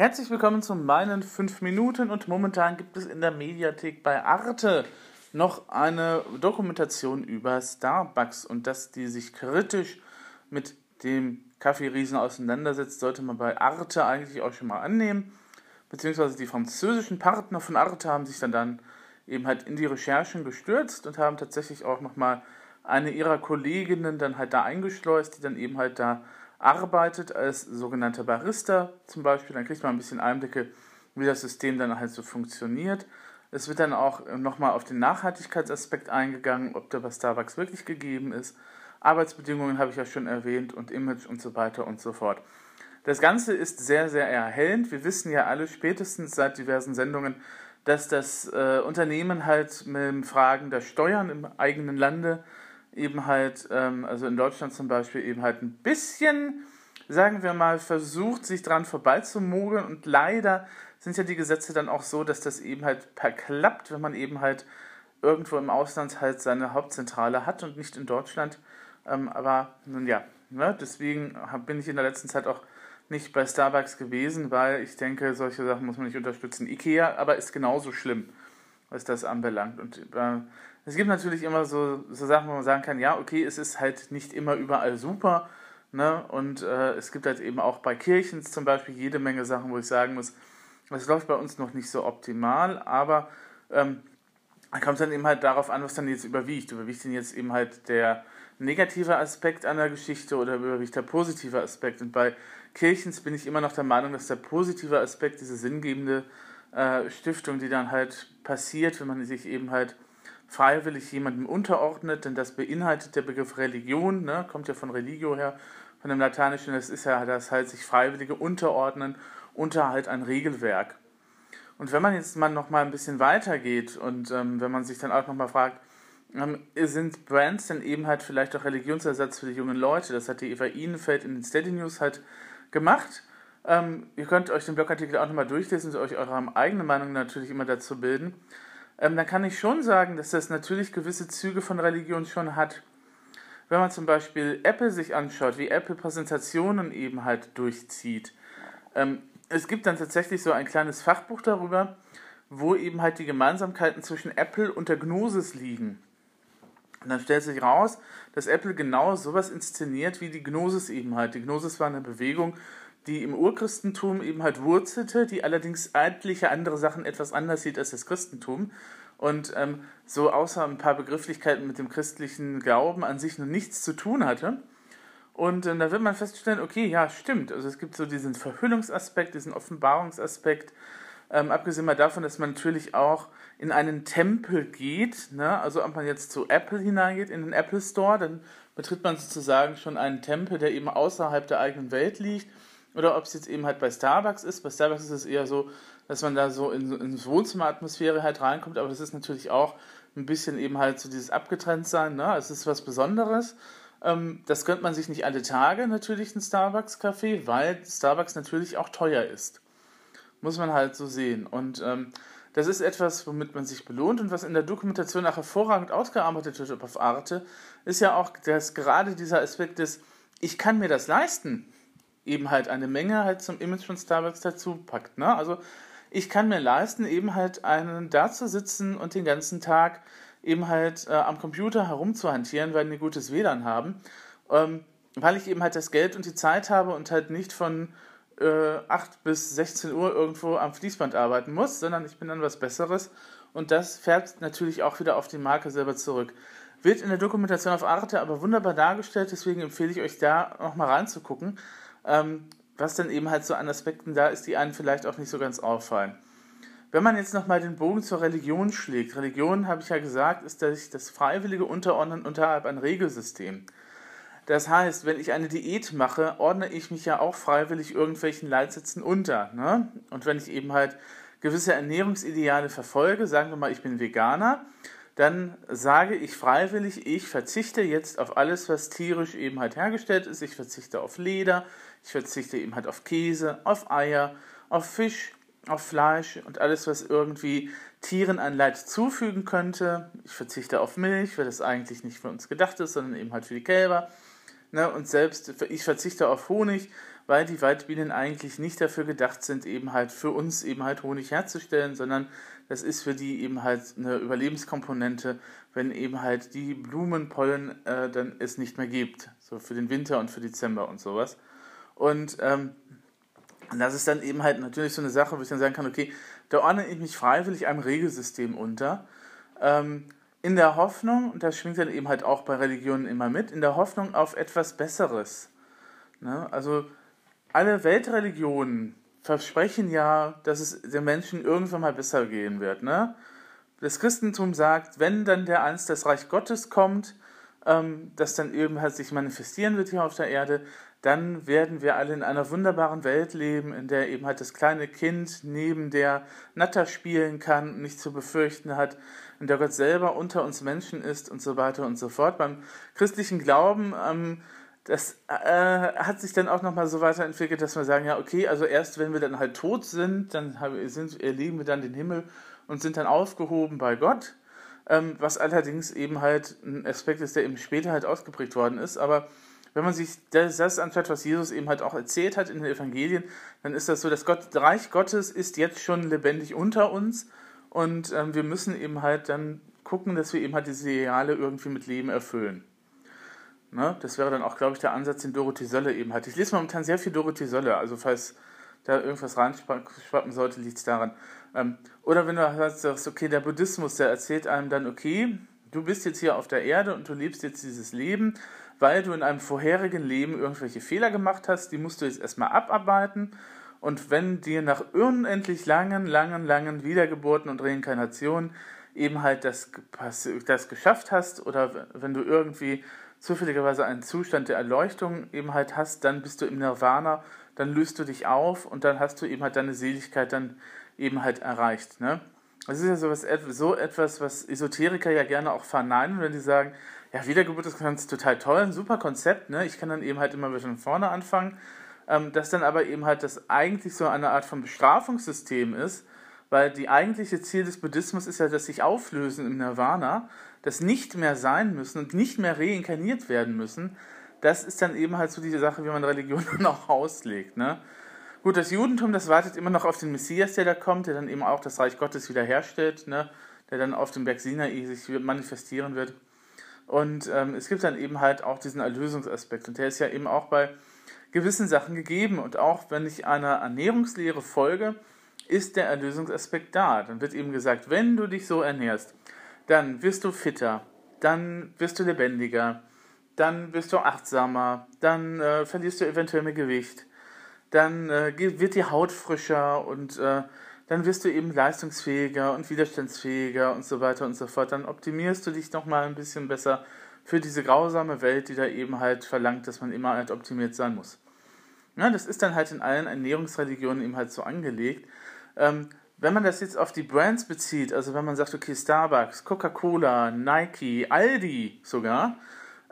Herzlich willkommen zu meinen 5 Minuten und momentan gibt es in der Mediathek bei Arte noch eine Dokumentation über Starbucks und dass die sich kritisch mit dem Kaffeeriesen auseinandersetzt, sollte man bei Arte eigentlich auch schon mal annehmen. Beziehungsweise die französischen Partner von Arte haben sich dann, dann eben halt in die Recherchen gestürzt und haben tatsächlich auch nochmal eine ihrer Kolleginnen dann halt da eingeschleust, die dann eben halt da arbeitet als sogenannter Barista zum Beispiel. Dann kriegt man ein bisschen Einblicke, wie das System dann halt so funktioniert. Es wird dann auch nochmal auf den Nachhaltigkeitsaspekt eingegangen, ob der bei Starbucks wirklich gegeben ist. Arbeitsbedingungen habe ich ja schon erwähnt und Image und so weiter und so fort. Das Ganze ist sehr, sehr erhellend. Wir wissen ja alle spätestens seit diversen Sendungen, dass das äh, Unternehmen halt mit Fragen der Steuern im eigenen Lande eben halt, ähm, also in Deutschland zum Beispiel, eben halt ein bisschen, sagen wir mal, versucht, sich dran vorbeizumogeln. Und leider sind ja die Gesetze dann auch so, dass das eben halt verklappt, wenn man eben halt irgendwo im Ausland halt seine Hauptzentrale hat und nicht in Deutschland. Ähm, aber nun ja, ne, deswegen bin ich in der letzten Zeit auch nicht bei Starbucks gewesen, weil ich denke, solche Sachen muss man nicht unterstützen. Ikea aber ist genauso schlimm, was das anbelangt. Und äh, es gibt natürlich immer so, so Sachen, wo man sagen kann, ja, okay, es ist halt nicht immer überall super. Ne? Und äh, es gibt halt eben auch bei Kirchen zum Beispiel jede Menge Sachen, wo ich sagen muss, es läuft bei uns noch nicht so optimal, aber ähm, da kommt dann eben halt darauf an, was dann jetzt überwiegt. Überwiegt denn jetzt eben halt der negative Aspekt an der Geschichte oder überwiegt der positive Aspekt? Und bei Kirchens bin ich immer noch der Meinung, dass der positive Aspekt, diese sinngebende äh, Stiftung, die dann halt passiert, wenn man sich eben halt freiwillig jemandem unterordnet, denn das beinhaltet der Begriff Religion, ne, kommt ja von Religio her, von dem Lateinischen, das ist ja das halt sich Freiwillige unterordnen unter halt ein Regelwerk. Und wenn man jetzt mal noch mal ein bisschen weiter geht und ähm, wenn man sich dann auch noch mal fragt, ähm, sind Brands denn eben halt vielleicht auch Religionsersatz für die jungen Leute? Das hat die Eva Ihnenfeld in den Steady News halt gemacht. Ähm, ihr könnt euch den Blogartikel auch nochmal durchlesen und euch eure eigene Meinung natürlich immer dazu bilden ähm, dann kann ich schon sagen, dass das natürlich gewisse Züge von Religion schon hat. Wenn man zum Beispiel Apple sich anschaut, wie Apple Präsentationen eben halt durchzieht. Ähm, es gibt dann tatsächlich so ein kleines Fachbuch darüber, wo eben halt die Gemeinsamkeiten zwischen Apple und der Gnosis liegen. Und dann stellt sich raus, dass Apple genau sowas inszeniert wie die Gnosis eben halt. Die Gnosis war eine Bewegung, die im Urchristentum eben halt wurzelte, die allerdings etliche andere Sachen etwas anders sieht als das Christentum. Und ähm, so außer ein paar Begrifflichkeiten mit dem christlichen Glauben an sich noch nichts zu tun hatte. Und äh, da wird man feststellen, okay, ja, stimmt. Also es gibt so diesen Verhüllungsaspekt, diesen Offenbarungsaspekt. Ähm, abgesehen mal davon, dass man natürlich auch in einen Tempel geht. Ne? Also ob man jetzt zu Apple hineingeht, in den Apple Store, dann betritt man sozusagen schon einen Tempel, der eben außerhalb der eigenen Welt liegt oder ob es jetzt eben halt bei Starbucks ist. Bei Starbucks ist es eher so, dass man da so in, in Wohnzimmeratmosphäre halt reinkommt, aber das ist natürlich auch ein bisschen eben halt so dieses Abgetrenntsein, ne? Es ist was Besonderes. Ähm, das gönnt man sich nicht alle Tage natürlich ein Starbucks-Café, weil Starbucks natürlich auch teuer ist. Muss man halt so sehen. Und ähm, das ist etwas, womit man sich belohnt und was in der Dokumentation auch hervorragend ausgearbeitet wird auf Arte, ist ja auch, dass gerade dieser Aspekt des, ich kann mir das leisten, eben halt eine Menge halt zum Image von Starbucks dazu packt. Ne? Also ich kann mir leisten, eben halt einen da zu sitzen und den ganzen Tag eben halt äh, am Computer herumzuhantieren, weil wir gutes WLAN haben, ähm, weil ich eben halt das Geld und die Zeit habe und halt nicht von äh, 8 bis 16 Uhr irgendwo am Fließband arbeiten muss, sondern ich bin dann was Besseres und das fährt natürlich auch wieder auf die Marke selber zurück. Wird in der Dokumentation auf Arte aber wunderbar dargestellt, deswegen empfehle ich euch da nochmal reinzugucken ähm, was dann eben halt so an Aspekten da ist, die einem vielleicht auch nicht so ganz auffallen. Wenn man jetzt nochmal den Bogen zur Religion schlägt, Religion, habe ich ja gesagt, ist das, das freiwillige Unterordnen unterhalb ein Regelsystem. Das heißt, wenn ich eine Diät mache, ordne ich mich ja auch freiwillig irgendwelchen Leitsätzen unter. Ne? Und wenn ich eben halt gewisse Ernährungsideale verfolge, sagen wir mal, ich bin Veganer, dann sage ich freiwillig, ich verzichte jetzt auf alles, was tierisch eben halt hergestellt ist. Ich verzichte auf Leder, ich verzichte eben halt auf Käse, auf Eier, auf Fisch, auf Fleisch und alles, was irgendwie Tieren ein Leid zufügen könnte. Ich verzichte auf Milch, weil das eigentlich nicht für uns gedacht ist, sondern eben halt für die Kälber. Ne? Und selbst ich verzichte auf Honig, weil die Waldbienen eigentlich nicht dafür gedacht sind, eben halt für uns eben halt Honig herzustellen, sondern das ist für die eben halt eine Überlebenskomponente, wenn eben halt die Blumenpollen äh, dann es nicht mehr gibt, so für den Winter und für Dezember und sowas. Und ähm, das ist dann eben halt natürlich so eine Sache, wo ich dann sagen kann, okay, da ordne ich mich freiwillig einem Regelsystem unter. Ähm, in der Hoffnung, und das schwingt dann eben halt auch bei Religionen immer mit, in der Hoffnung auf etwas Besseres. Ne? Also alle Weltreligionen versprechen ja, dass es den Menschen irgendwann mal besser gehen wird. Ne? Das Christentum sagt, wenn dann der einst das Reich Gottes kommt, ähm, das dann eben halt sich manifestieren wird hier auf der Erde, dann werden wir alle in einer wunderbaren Welt leben, in der eben halt das kleine Kind neben der Natter spielen kann, und nicht zu befürchten hat, in der Gott selber unter uns Menschen ist und so weiter und so fort. Beim christlichen Glauben ähm, das äh, hat sich dann auch nochmal so weiterentwickelt, dass wir sagen, ja, okay, also erst wenn wir dann halt tot sind, dann sind, erleben wir dann den Himmel und sind dann aufgehoben bei Gott, ähm, was allerdings eben halt ein Aspekt ist, der eben später halt ausgeprägt worden ist, aber wenn man sich das, das anschaut, was Jesus eben halt auch erzählt hat in den Evangelien, dann ist das so, das Gott, Reich Gottes ist jetzt schon lebendig unter uns. Und ähm, wir müssen eben halt dann gucken, dass wir eben halt diese Ideale irgendwie mit Leben erfüllen. Ne? Das wäre dann auch, glaube ich, der Ansatz, den Dorothee Sölle eben hat. Ich lese momentan sehr viel Dorothee Sölle, also falls da irgendwas reinschwappen sollte, liegt es daran. Ähm, oder wenn du sagst, okay, der Buddhismus, der erzählt einem dann, okay, du bist jetzt hier auf der Erde und du lebst jetzt dieses Leben, weil du in einem vorherigen Leben irgendwelche Fehler gemacht hast, die musst du jetzt erstmal abarbeiten. Und wenn dir nach unendlich langen, langen, langen Wiedergeburten und Reinkarnationen eben halt das, das geschafft hast oder wenn du irgendwie zufälligerweise einen Zustand der Erleuchtung eben halt hast, dann bist du im Nirvana, dann löst du dich auf und dann hast du eben halt deine Seligkeit dann eben halt erreicht. Ne? Das ist ja sowas, so etwas, was Esoteriker ja gerne auch verneinen, wenn die sagen, ja, Wiedergeburt ist ganz total toll, ein super Konzept, ne? ich kann dann eben halt immer wieder von vorne anfangen, ähm, dass dann aber eben halt das eigentlich so eine Art von Bestrafungssystem ist, weil die eigentliche Ziel des Buddhismus ist ja das sich auflösen im Nirvana das nicht mehr sein müssen und nicht mehr reinkarniert werden müssen, das ist dann eben halt so diese Sache, wie man Religion dann auch auslegt. Ne? Gut, das Judentum, das wartet immer noch auf den Messias, der da kommt, der dann eben auch das Reich Gottes wiederherstellt, ne? der dann auf dem Berg Sinai sich manifestieren wird. Und ähm, es gibt dann eben halt auch diesen Erlösungsaspekt. Und der ist ja eben auch bei gewissen Sachen gegeben. Und auch wenn ich einer Ernährungslehre folge, ist der Erlösungsaspekt da. Dann wird eben gesagt, wenn du dich so ernährst, dann wirst du fitter, dann wirst du lebendiger, dann wirst du achtsamer, dann äh, verlierst du eventuell mehr Gewicht, dann äh, wird die Haut frischer und äh, dann wirst du eben leistungsfähiger und widerstandsfähiger und so weiter und so fort. Dann optimierst du dich nochmal ein bisschen besser für diese grausame Welt, die da eben halt verlangt, dass man immer halt optimiert sein muss. Ja, das ist dann halt in allen Ernährungsreligionen eben halt so angelegt. Ähm, wenn man das jetzt auf die Brands bezieht, also wenn man sagt, okay, Starbucks, Coca-Cola, Nike, Aldi sogar,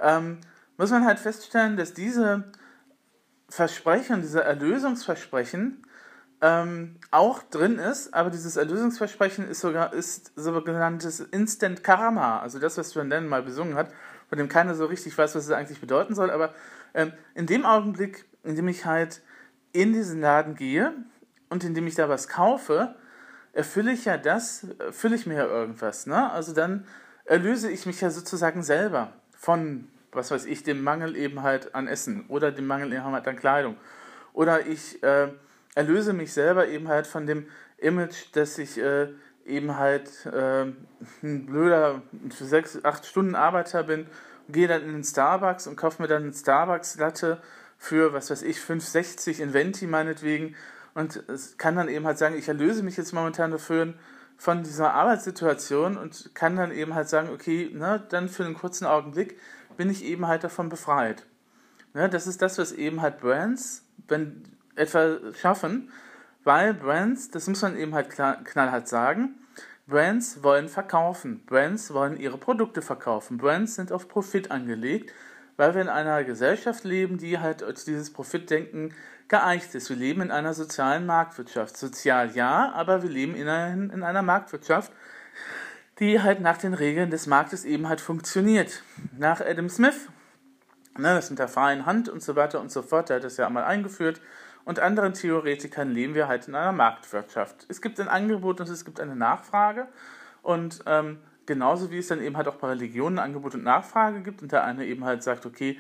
ähm, muss man halt feststellen, dass diese Versprechen, diese Erlösungsversprechen ähm, auch drin ist, aber dieses Erlösungsversprechen ist sogar ist sogenanntes Instant Karma, also das, was Van Dannen mal besungen hat, von dem keiner so richtig weiß, was es eigentlich bedeuten soll, aber ähm, in dem Augenblick, in dem ich halt in diesen Laden gehe und in dem ich da was kaufe, erfülle ich ja das, erfülle ich mir ja irgendwas. Ne? Also dann erlöse ich mich ja sozusagen selber von, was weiß ich, dem Mangel eben halt an Essen oder dem Mangel eben halt an Kleidung. Oder ich äh, erlöse mich selber eben halt von dem Image, dass ich äh, eben halt äh, ein blöder, für sechs, acht Stunden Arbeiter bin, gehe dann in den Starbucks und kaufe mir dann einen Starbucks-Latte für, was weiß ich, 5,60 in Venti meinetwegen und kann dann eben halt sagen, ich erlöse mich jetzt momentan dafür von dieser Arbeitssituation und kann dann eben halt sagen, okay, ne, dann für einen kurzen Augenblick bin ich eben halt davon befreit. Ne, das ist das, was eben halt Brands wenn etwa schaffen, weil Brands, das muss man eben halt knallhart sagen, Brands wollen verkaufen, Brands wollen ihre Produkte verkaufen, Brands sind auf Profit angelegt, weil wir in einer Gesellschaft leben, die halt dieses Profitdenken geeicht ist. Wir leben in einer sozialen Marktwirtschaft. Sozial ja, aber wir leben immerhin in einer Marktwirtschaft, die halt nach den Regeln des Marktes eben halt funktioniert. Nach Adam Smith Ne, das mit der freien Hand und so weiter und so fort, der hat das ja einmal eingeführt. Und anderen Theoretikern leben wir halt in einer Marktwirtschaft. Es gibt ein Angebot und es gibt eine Nachfrage. Und ähm, genauso wie es dann eben halt auch bei Religionen Angebot und Nachfrage gibt und der eine eben halt sagt, okay,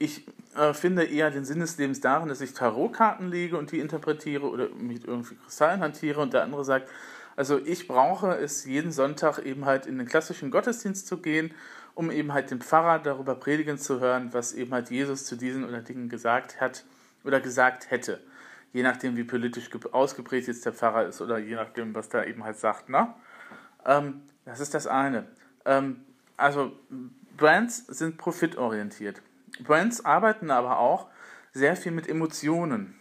ich äh, finde eher den Sinn des Lebens darin, dass ich Tarotkarten lege und die interpretiere oder mit irgendwie Kristallen hantiere und der andere sagt, also ich brauche es jeden Sonntag eben halt in den klassischen Gottesdienst zu gehen um eben halt den Pfarrer darüber predigen zu hören, was eben halt Jesus zu diesen oder Dingen gesagt hat oder gesagt hätte. Je nachdem, wie politisch ausgeprägt jetzt der Pfarrer ist oder je nachdem, was der eben halt sagt. Ne? Ähm, das ist das eine. Ähm, also Brands sind profitorientiert. Brands arbeiten aber auch sehr viel mit Emotionen.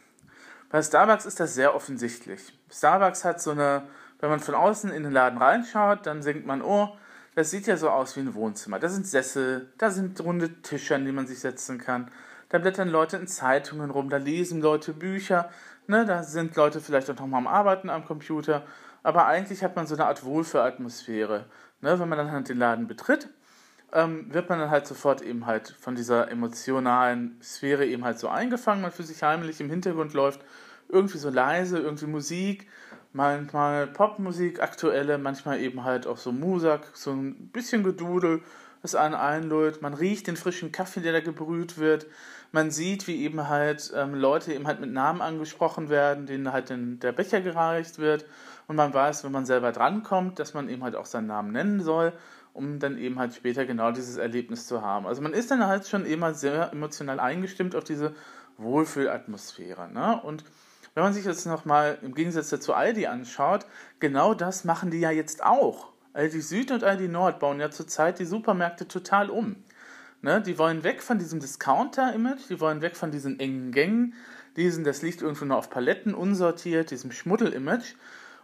Bei Starbucks ist das sehr offensichtlich. Starbucks hat so eine, wenn man von außen in den Laden reinschaut, dann denkt man, oh, das sieht ja so aus wie ein Wohnzimmer. Da sind Sessel, da sind runde Tische, an die man sich setzen kann. Da blättern Leute in Zeitungen rum, da lesen Leute Bücher. Ne, da sind Leute vielleicht auch noch mal am Arbeiten am Computer. Aber eigentlich hat man so eine Art Wohlfühlatmosphäre. Ne, wenn man dann halt den Laden betritt, ähm, wird man dann halt sofort eben halt von dieser emotionalen Sphäre eben halt so eingefangen. Man für sich heimlich im Hintergrund läuft irgendwie so leise, irgendwie Musik manchmal Popmusik, aktuelle, manchmal eben halt auch so Musak, so ein bisschen Gedudel, das einen einlullt. Man riecht den frischen Kaffee, der da gebrüht wird. Man sieht, wie eben halt ähm, Leute eben halt mit Namen angesprochen werden, denen halt den, der Becher gereicht wird. Und man weiß, wenn man selber drankommt, dass man eben halt auch seinen Namen nennen soll, um dann eben halt später genau dieses Erlebnis zu haben. Also man ist dann halt schon immer sehr emotional eingestimmt auf diese Wohlfühlatmosphäre. Ne? Und wenn man sich jetzt nochmal im Gegensatz dazu Aldi anschaut, genau das machen die ja jetzt auch. Aldi Süd und Aldi Nord bauen ja zurzeit die Supermärkte total um. Ne, die wollen weg von diesem Discounter-Image, die wollen weg von diesen engen Gängen, diesen, das liegt irgendwo nur auf Paletten, unsortiert, diesem Schmuddel-Image.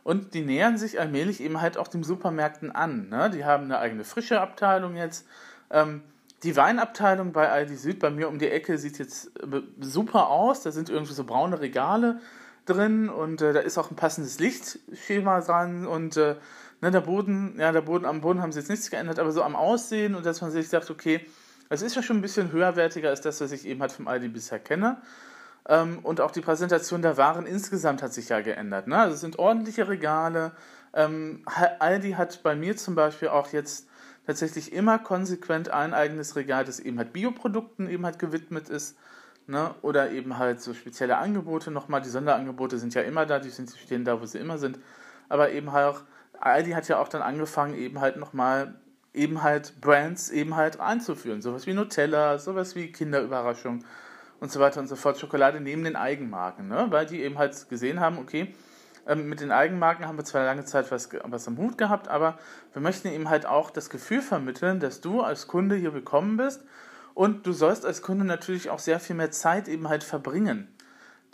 Und die nähern sich allmählich eben halt auch den Supermärkten an. Ne? Die haben eine eigene frische Abteilung jetzt. Ähm, die Weinabteilung bei Aldi Süd bei mir um die Ecke sieht jetzt äh, super aus. Da sind irgendwie so braune Regale drin und äh, da ist auch ein passendes Lichtschema dran und äh, ne, der Boden, ja, der Boden, am Boden haben sie jetzt nichts geändert, aber so am Aussehen und dass man sich sagt, okay, es ist ja schon ein bisschen höherwertiger als das, was ich eben halt vom Aldi bisher kenne. Ähm, und auch die Präsentation der Waren insgesamt hat sich ja geändert. Ne? Also es sind ordentliche Regale. Ähm, Aldi hat bei mir zum Beispiel auch jetzt tatsächlich immer konsequent ein eigenes Regal, das eben halt Bioprodukten eben halt gewidmet ist. Ne? Oder eben halt so spezielle Angebote nochmal. Die Sonderangebote sind ja immer da, die sind, stehen da, wo sie immer sind. Aber eben halt auch, Aldi hat ja auch dann angefangen, eben halt nochmal eben halt Brands eben halt einzuführen. Sowas wie Nutella, sowas wie Kinderüberraschung und so weiter und so fort. Schokolade neben den Eigenmarken, ne? weil die eben halt gesehen haben, okay, ähm, mit den Eigenmarken haben wir zwar lange Zeit was, was am Hut gehabt, aber wir möchten eben halt auch das Gefühl vermitteln, dass du als Kunde hier willkommen bist und du sollst als Kunde natürlich auch sehr viel mehr Zeit eben halt verbringen.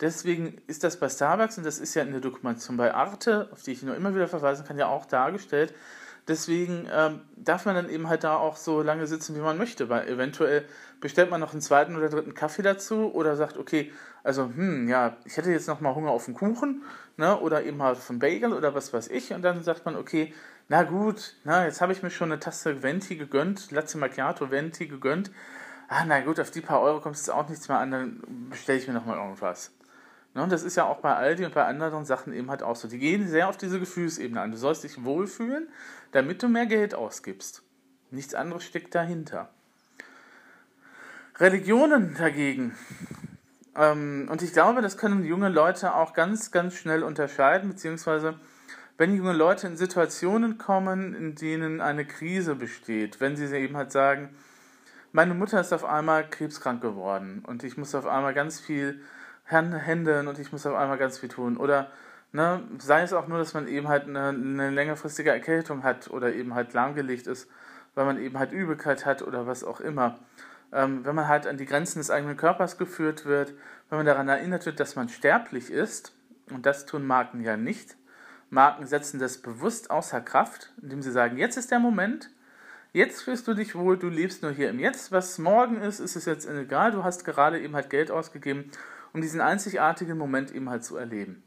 Deswegen ist das bei Starbucks, und das ist ja in der Dokumentation bei Arte, auf die ich nur immer wieder verweisen kann, ja auch dargestellt. Deswegen ähm, darf man dann eben halt da auch so lange sitzen, wie man möchte, weil eventuell bestellt man noch einen zweiten oder dritten Kaffee dazu oder sagt, okay, also, hm, ja, ich hätte jetzt noch mal Hunger auf einen Kuchen, ne, oder eben halt auf einen Bagel oder was weiß ich, und dann sagt man, okay, na gut, na, jetzt habe ich mir schon eine Tasse Venti gegönnt, Latte Macchiato Venti gegönnt, ah, na gut, auf die paar Euro kommt es auch nichts mehr an, dann bestelle ich mir nochmal irgendwas. Ne, und das ist ja auch bei Aldi und bei anderen Sachen eben halt auch so. Die gehen sehr auf diese Gefühlsebene an. Du sollst dich wohlfühlen, damit du mehr Geld ausgibst. Nichts anderes steckt dahinter. Religionen dagegen. Ähm, und ich glaube, das können junge Leute auch ganz, ganz schnell unterscheiden, beziehungsweise wenn junge Leute in Situationen kommen, in denen eine Krise besteht, wenn sie eben halt sagen, meine Mutter ist auf einmal krebskrank geworden und ich muss auf einmal ganz viel händeln und ich muss auf einmal ganz viel tun. Oder ne, sei es auch nur, dass man eben halt eine, eine längerfristige Erkältung hat oder eben halt lahmgelegt ist, weil man eben halt Übelkeit hat oder was auch immer. Ähm, wenn man halt an die Grenzen des eigenen Körpers geführt wird, wenn man daran erinnert wird, dass man sterblich ist, und das tun Marken ja nicht. Marken setzen das bewusst außer Kraft, indem sie sagen, jetzt ist der Moment, Jetzt fühlst du dich wohl, du lebst nur hier im Jetzt. Was morgen ist, ist es jetzt egal. Du hast gerade eben halt Geld ausgegeben, um diesen einzigartigen Moment eben halt zu erleben.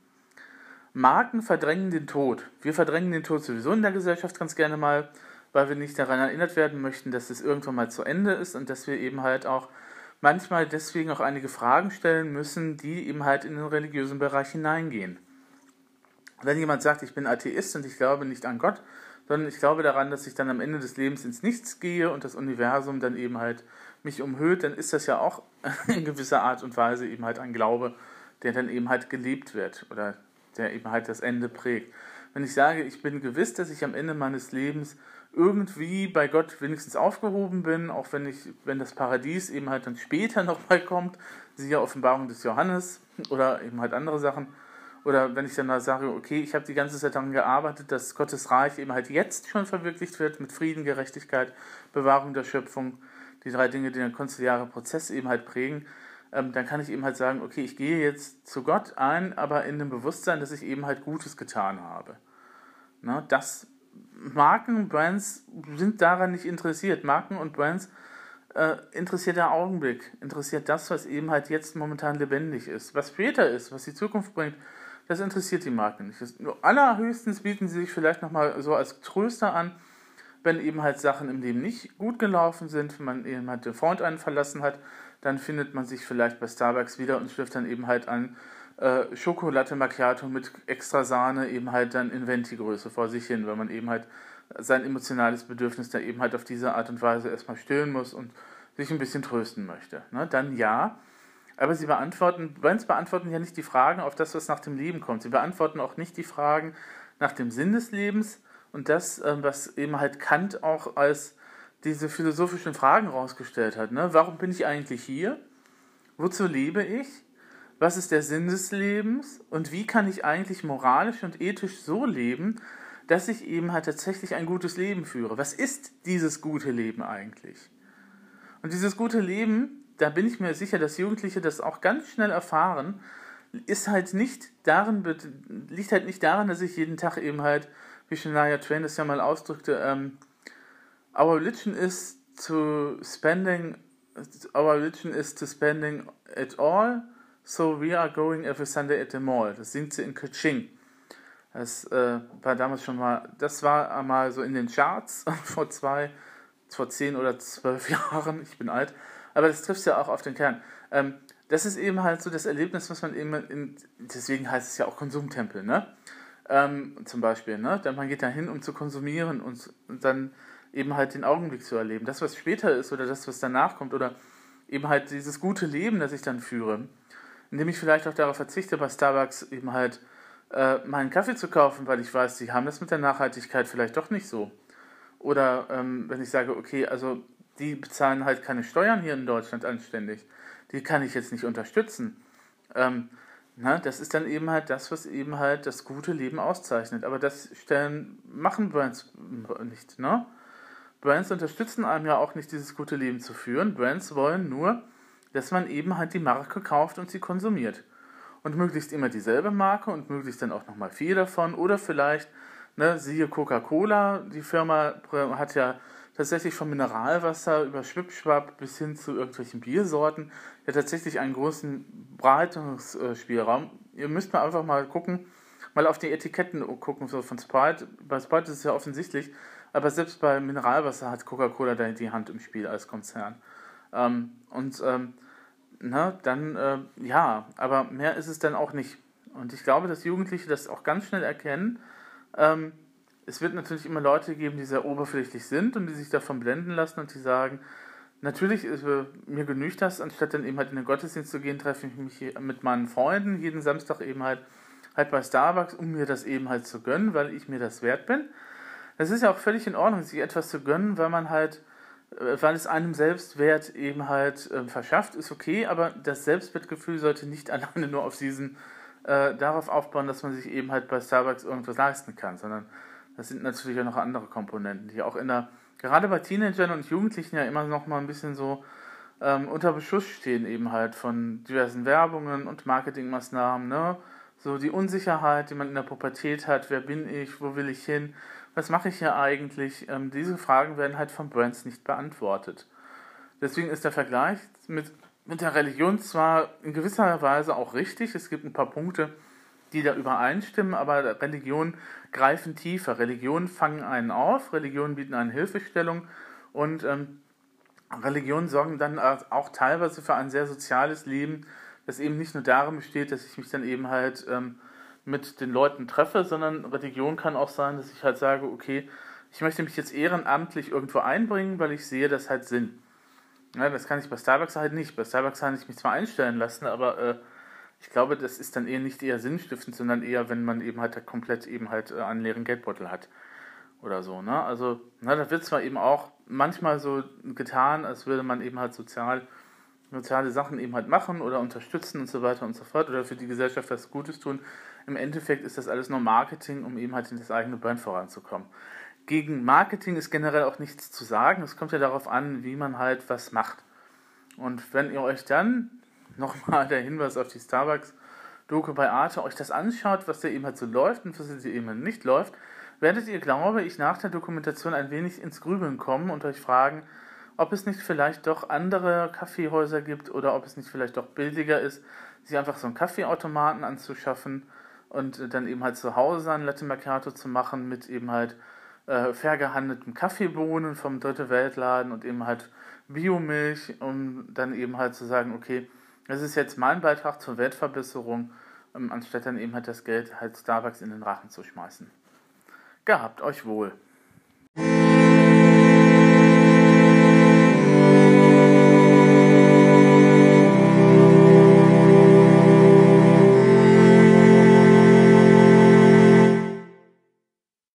Marken verdrängen den Tod. Wir verdrängen den Tod sowieso in der Gesellschaft ganz gerne mal, weil wir nicht daran erinnert werden möchten, dass es irgendwann mal zu Ende ist und dass wir eben halt auch manchmal deswegen auch einige Fragen stellen müssen, die eben halt in den religiösen Bereich hineingehen. Wenn jemand sagt, ich bin Atheist und ich glaube nicht an Gott, sondern ich glaube daran, dass ich dann am Ende des Lebens ins Nichts gehe und das Universum dann eben halt mich umhüllt, dann ist das ja auch in gewisser Art und Weise eben halt ein Glaube, der dann eben halt gelebt wird oder der eben halt das Ende prägt. Wenn ich sage, ich bin gewiss, dass ich am Ende meines Lebens irgendwie bei Gott wenigstens aufgehoben bin, auch wenn ich, wenn das Paradies eben halt dann später nochmal kommt, siehe Offenbarung des Johannes oder eben halt andere Sachen, oder wenn ich dann mal sage, okay, ich habe die ganze Zeit daran gearbeitet, dass Gottes Reich eben halt jetzt schon verwirklicht wird mit Frieden, Gerechtigkeit, Bewahrung der Schöpfung, die drei Dinge, die den konziliaren Prozess eben halt prägen, ähm, dann kann ich eben halt sagen, okay, ich gehe jetzt zu Gott ein, aber in dem Bewusstsein, dass ich eben halt Gutes getan habe. Na, das Marken Brands sind daran nicht interessiert. Marken und Brands äh, interessiert der Augenblick, interessiert das, was eben halt jetzt momentan lebendig ist. Was später ist, was die Zukunft bringt, das interessiert die Marke nicht. Das, nur allerhöchstens bieten sie sich vielleicht nochmal so als Tröster an, wenn eben halt Sachen im Leben nicht gut gelaufen sind, wenn man eben halt den Freund einen verlassen hat, dann findet man sich vielleicht bei Starbucks wieder und schläft dann eben halt an äh, Schokolatte Macchiato mit extra Sahne eben halt dann in Venti-Größe vor sich hin, weil man eben halt sein emotionales Bedürfnis da eben halt auf diese Art und Weise erstmal stillen muss und sich ein bisschen trösten möchte. Ne? Dann ja, aber sie beantworten, Brands beantworten ja nicht die Fragen auf das, was nach dem Leben kommt. Sie beantworten auch nicht die Fragen nach dem Sinn des Lebens und das, ähm, was eben halt Kant auch als diese philosophischen Fragen rausgestellt hat. Ne? Warum bin ich eigentlich hier? Wozu lebe ich? Was ist der Sinn des Lebens? Und wie kann ich eigentlich moralisch und ethisch so leben, dass ich eben halt tatsächlich ein gutes Leben führe? Was ist dieses gute Leben eigentlich? Und dieses gute Leben da bin ich mir sicher, dass Jugendliche das auch ganz schnell erfahren, ist halt nicht darin, liegt halt nicht daran, dass ich jeden Tag eben halt, wie Shania Twain das ja mal ausdrückte, ähm, our religion is to spending, our religion is to spending it all, so we are going every Sunday at the mall. Das singt sie in Kaching. Das äh, war damals schon mal, das war mal so in den Charts vor zwei, vor zehn oder zwölf Jahren, ich bin alt, aber das trifft ja auch auf den Kern. Ähm, das ist eben halt so das Erlebnis, was man eben in, deswegen heißt es ja auch Konsumtempel, ne? Ähm, zum Beispiel, ne? Denn man geht da hin, um zu konsumieren und, und dann eben halt den Augenblick zu erleben. Das, was später ist oder das, was danach kommt oder eben halt dieses gute Leben, das ich dann führe, indem ich vielleicht auch darauf verzichte, bei Starbucks eben halt äh, meinen Kaffee zu kaufen, weil ich weiß, die haben das mit der Nachhaltigkeit vielleicht doch nicht so. Oder ähm, wenn ich sage, okay, also die bezahlen halt keine Steuern hier in Deutschland anständig. Die kann ich jetzt nicht unterstützen. Ähm, na, das ist dann eben halt das, was eben halt das gute Leben auszeichnet. Aber das stellen, machen Brands nicht, ne? Brands unterstützen einem ja auch nicht, dieses gute Leben zu führen. Brands wollen nur, dass man eben halt die Marke kauft und sie konsumiert. Und möglichst immer dieselbe Marke und möglichst dann auch nochmal viel davon. Oder vielleicht, ne, siehe Coca-Cola, die Firma hat ja tatsächlich vom Mineralwasser über Schwipschwapp bis hin zu irgendwelchen Biersorten ja tatsächlich einen großen Breitungsspielraum. Ihr müsst mal einfach mal gucken, mal auf die Etiketten gucken, so von Sprite. Bei Sprite ist es ja offensichtlich, aber selbst bei Mineralwasser hat Coca-Cola da die Hand im Spiel als Konzern. Ähm, und ähm, na, dann, äh, ja, aber mehr ist es dann auch nicht. Und ich glaube, dass Jugendliche das auch ganz schnell erkennen. Ähm, es wird natürlich immer Leute geben, die sehr oberflächlich sind und die sich davon blenden lassen und die sagen, natürlich, mir genügt das, anstatt dann eben halt in den Gottesdienst zu gehen, treffe ich mich mit meinen Freunden jeden Samstag eben halt, halt bei Starbucks, um mir das eben halt zu gönnen, weil ich mir das wert bin. Das ist ja auch völlig in Ordnung, sich etwas zu gönnen, weil man halt, weil es einem Selbstwert eben halt äh, verschafft, ist okay, aber das Selbstwertgefühl sollte nicht alleine nur auf diesen, äh, darauf aufbauen, dass man sich eben halt bei Starbucks irgendwas leisten kann, sondern das sind natürlich auch noch andere Komponenten, die auch in der, gerade bei Teenagern und Jugendlichen ja immer noch mal ein bisschen so ähm, unter Beschuss stehen, eben halt von diversen Werbungen und Marketingmaßnahmen, ne? So die Unsicherheit, die man in der Pubertät hat, wer bin ich, wo will ich hin, was mache ich hier eigentlich? Ähm, diese Fragen werden halt von Brands nicht beantwortet. Deswegen ist der Vergleich mit, mit der Religion zwar in gewisser Weise auch richtig, es gibt ein paar Punkte, die da übereinstimmen, aber Religionen greifen tiefer. Religionen fangen einen auf, Religionen bieten eine Hilfestellung und ähm, Religionen sorgen dann auch teilweise für ein sehr soziales Leben, das eben nicht nur darin besteht, dass ich mich dann eben halt ähm, mit den Leuten treffe, sondern Religion kann auch sein, dass ich halt sage, okay, ich möchte mich jetzt ehrenamtlich irgendwo einbringen, weil ich sehe, das hat Sinn. Ja, das kann ich bei Starbucks halt nicht. Bei Starbucks kann ich mich zwar einstellen lassen, aber äh, ich glaube, das ist dann eher nicht eher sinnstiftend, sondern eher, wenn man eben halt komplett eben halt äh, einen leeren Geldbeutel hat oder so. Ne? Also, na, da wird zwar eben auch manchmal so getan, als würde man eben halt sozial, soziale Sachen eben halt machen oder unterstützen und so weiter und so fort oder für die Gesellschaft was Gutes tun. Im Endeffekt ist das alles nur Marketing, um eben halt in das eigene Brand voranzukommen. Gegen Marketing ist generell auch nichts zu sagen. Es kommt ja darauf an, wie man halt was macht. Und wenn ihr euch dann, nochmal der Hinweis auf die Starbucks-Doku bei Arte, euch das anschaut, was da eben halt so läuft und was da eben halt nicht läuft, werdet ihr, glaube ich, nach der Dokumentation ein wenig ins Grübeln kommen und euch fragen, ob es nicht vielleicht doch andere Kaffeehäuser gibt oder ob es nicht vielleicht doch billiger ist, sich einfach so einen Kaffeeautomaten anzuschaffen und dann eben halt zu Hause ein Latte Macchiato zu machen mit eben halt äh, fair gehandelten Kaffeebohnen vom Dritte Weltladen und eben halt Biomilch, um dann eben halt zu sagen, okay, das ist jetzt mein Beitrag zur Weltverbesserung, ähm, anstatt dann eben halt das Geld halt Starbucks in den Rachen zu schmeißen. Gehabt euch wohl.